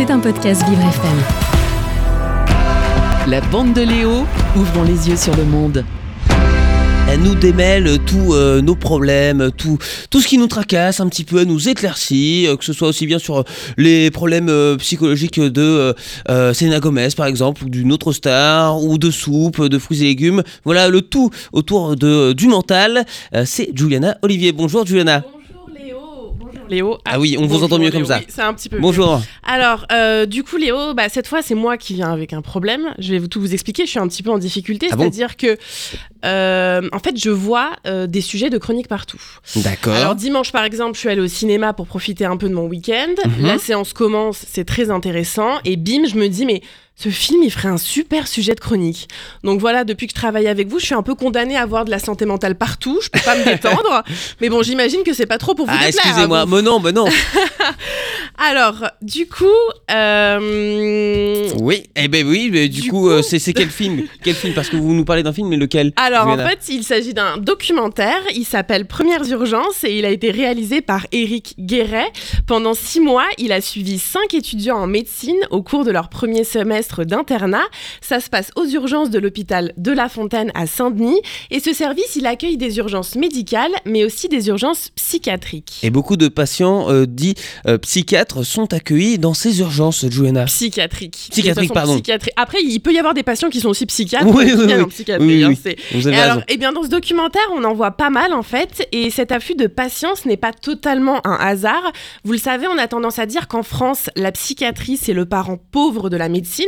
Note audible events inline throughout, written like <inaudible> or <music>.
C'est un podcast Vivre FM. La bande de Léo, ouvrons les yeux sur le monde. Elle nous démêle tous euh, nos problèmes, tout, tout ce qui nous tracasse un petit peu, elle nous éclaircit, euh, que ce soit aussi bien sur les problèmes euh, psychologiques de euh, Selena Gomez par exemple, ou d'une autre star, ou de soupe, de fruits et légumes. Voilà le tout autour de, du mental. Euh, C'est Juliana Olivier. Bonjour Juliana. Bonjour Léo. Léo. Ah oui, on vous entend mieux Léo. comme ça. Oui, c'est un petit peu. mieux. Bonjour. Alors, euh, du coup, Léo, bah, cette fois, c'est moi qui viens avec un problème. Je vais vous- tout vous expliquer. Je suis un petit peu en difficulté. Ah bon C'est-à-dire que, euh, en fait, je vois euh, des sujets de chronique partout. D'accord. Alors, dimanche, par exemple, je suis allée au cinéma pour profiter un peu de mon week-end. Mhm. La séance commence, c'est très intéressant. Et bim, je me dis, mais ce film, il ferait un super sujet de chronique. Donc voilà, depuis que je travaille avec vous, je suis un peu condamnée à avoir de la santé mentale partout. Je peux pas me <laughs> détendre. Mais bon, j'imagine que c'est pas trop pour vous Ah, excusez-moi, hein, vous. mais non, mais non. <laughs> Alors, du coup, euh, Oui, eh ben oui, mais du, Du coup, coup- euh, c'est quel film? <laughs> Quel film? Parce que vous nous parlez d'un film, mais lequel? Alors en fait, il s'agit d'un documentaire. Il s'appelle Premières urgences et il a été réalisé par Éric Guéret. Pendant six mois, il a suivi cinq étudiants en médecine au cours de leur premier semestre d'internat. Ça se passe aux urgences de l'hôpital de La Fontaine à Saint-Denis. Et ce service, il accueille des urgences médicales, mais aussi des urgences psychiatriques. Et beaucoup de patients euh, dits euh, psychiatres sont accueillis dans ces urgences, Juliana. Psychiatrique. Psychiatrique, De toute façon, pardon. Après, il peut y avoir des patients qui sont aussi psychiatres Oui, oui, oui. en psychiatrie. Oui, oui, hein, oui. c'est- Vous avez Et raison. alors, eh bien, dans ce documentaire, on en voit pas mal en fait, et cet afflux de patience n'est pas totalement un hasard. Vous le savez, on a tendance à dire qu'en France, la psychiatrie c'est le parent pauvre de la médecine.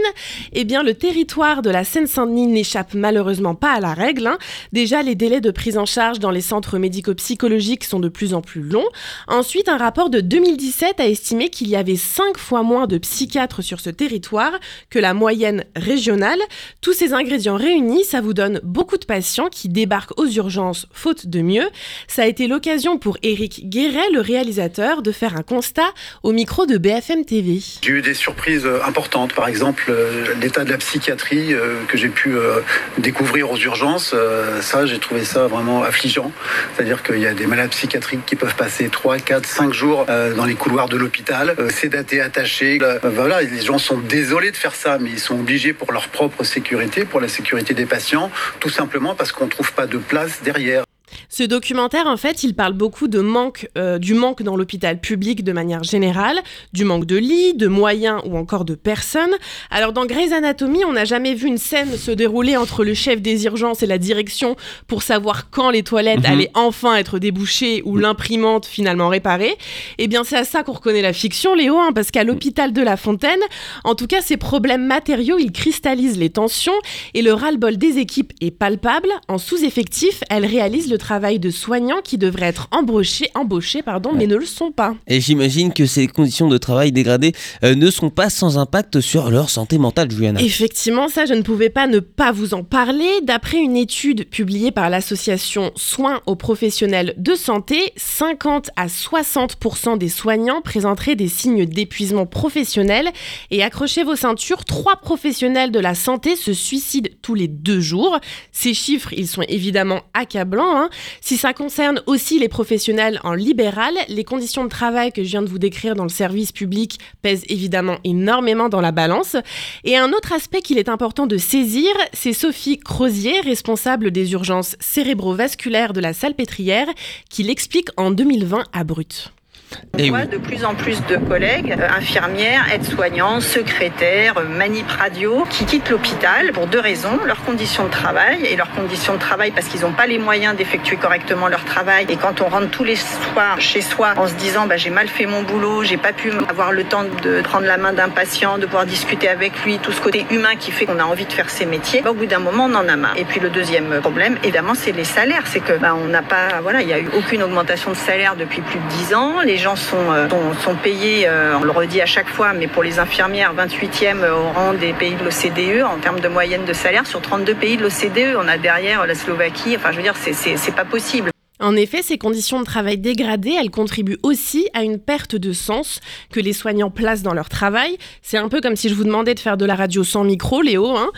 Eh bien, le territoire de la Seine-Saint-Denis n'échappe malheureusement pas à la règle. hein. Déjà, les délais de prise en charge dans les centres médico-psychologiques sont de plus en plus longs. Ensuite, un rapport de 2017 a estimé qu'il y avait 5 fois moins de psychiatres sur ce territoire que la moyenne régionale. Tous ces ingrédients réunis, ça vous donne beaucoup de patients qui débarquent aux urgences faute de mieux. Ça a été l'occasion pour Éric Guéret, le réalisateur, de faire un constat au micro de BFM TV. J'ai eu des surprises euh, importantes, par exemple euh, l'état de la psychiatrie euh, que j'ai pu découvrir aux urgences. ça, j'ai trouvé ça vraiment affligeant. C'est-à-dire qu'il y a des malades psychiatriques qui peuvent passer 3, 4, 5 jours dans les couloirs de l'hôpital, euh, sédatés, attachés. Euh, voilà, les gens sont désolés de faire ça, mais ils sont obligés pour leur propre sécurité, pour la sécurité des patients, tout simplement parce qu'on ne trouve pas de place derrière. Ce documentaire, en fait, il parle beaucoup de manque, euh, du manque dans l'hôpital public de manière générale, du manque de lits, de moyens ou encore de personnes. Alors, dans Grey's Anatomy, on n'a jamais vu une scène se dérouler entre le chef des urgences et la direction pour savoir quand les toilettes Mhm. allaient enfin être débouchées ou l'imprimante finalement réparée. Eh bien, c'est à ça qu'on reconnaît la fiction, Léo, hein, parce qu'à l'hôpital de La Fontaine, en tout cas, ces problèmes matériaux, ils cristallisent les tensions et le ras-le-bol des équipes est palpable. En sous-effectif, elles réalisent le travail de soignants qui devraient être embauchés, embauchés pardon, mais ne le sont pas. Et j'imagine que ces conditions de travail dégradées euh, ne sont pas sans impact sur leur santé mentale, Juliana. Effectivement, ça, je ne pouvais pas ne pas vous en parler. D'après une étude publiée par l'association Soins aux professionnels de santé, 50 à 60% des soignants présenteraient des signes d'épuisement professionnel. Et accrochez vos ceintures, trois professionnels de la santé se suicident tous les deux jours. Ces chiffres, ils sont évidemment accablants. hein. Si ça concerne aussi les professionnels en libéral, les conditions de travail que je viens de vous décrire dans le service public pèsent évidemment énormément dans la balance. Et un autre aspect qu'il est important de saisir, c'est Sophie Crozier, responsable des urgences cérébrovasculaires de la Salpêtrière, qui l'explique en 2020 à Brut. Et On oui. voit de plus en plus de collègues, euh, infirmières, aides-soignants, secrétaires, euh, manip radio, qui quittent l'hôpital pour deux raisons leurs conditions de travail et leurs conditions de travail parce qu'ils n'ont pas les moyens d'effectuer correctement leur travail. Et quand on rentre tous les soirs chez soi en se disant bah, j'ai mal fait mon boulot, j'ai pas pu avoir le temps de prendre la main d'un patient, de pouvoir discuter avec lui, tout ce côté humain qui fait qu'on a envie de faire ces métiers, bah, au bout d'un moment on en a marre. Et puis le deuxième problème, évidemment, c'est les salaires. C'est que bah, on n'a pas, voilà, il n'y a eu aucune augmentation de salaire depuis plus de 10 ans. Les gens sont, euh, sont, sont payés, euh, on le redit à chaque fois, mais pour les infirmières, 28e au rang des pays de l'OCDE en termes de moyenne de salaire. Sur 32 pays de l'OCDE, on a derrière la Slovaquie. Enfin, je veux dire, c'est pas possible. En effet, ces conditions de travail dégradées, elles contribuent aussi à une perte de sens que les soignants placent dans leur travail. C'est un peu comme si je vous demandais de faire de la radio sans micro, Léo. Hein.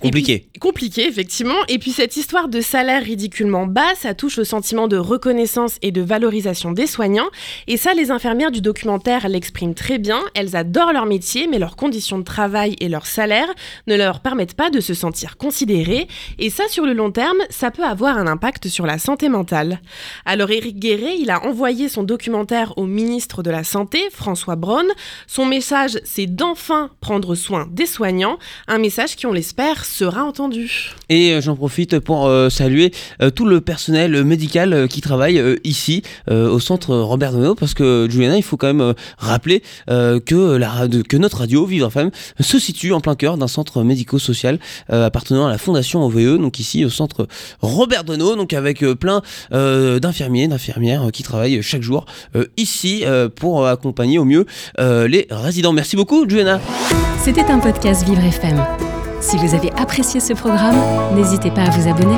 Compliqué. compliqué, effectivement. Et puis cette histoire de salaire ridiculement bas, ça touche au sentiment de reconnaissance et de valorisation des soignants. Et ça, les infirmières du documentaire l'expriment très bien. Elles adorent leur métier, mais leurs conditions de travail et leur salaire ne leur permettent pas de se sentir considérées. Et ça, sur le long terme, ça peut avoir un impact sur la santé mentale. Alors Éric Guéret, il a envoyé son documentaire au ministre de la Santé, François Braun. Son message, c'est d'enfin prendre soin des soignants, un message qui, on l'espère, sera entendu. Et euh, j'en profite pour euh, saluer euh, tout le personnel médical qui travaille ici, au centre Robert Dono, parce que Juliana, il faut quand même rappeler que, notre radio, Vivre FM, se situe en plein cœur d'un centre médico-social appartenant à la Fondation OVE, donc ici au centre Robert Dono, donc avec plein d'infirmiers, d'infirmières qui travaillent chaque jour ici pour accompagner au mieux les résidents. Merci beaucoup, Juliana. C'était un podcast Vivre FM. Si vous avez apprécié ce programme, n'hésitez pas à vous abonner.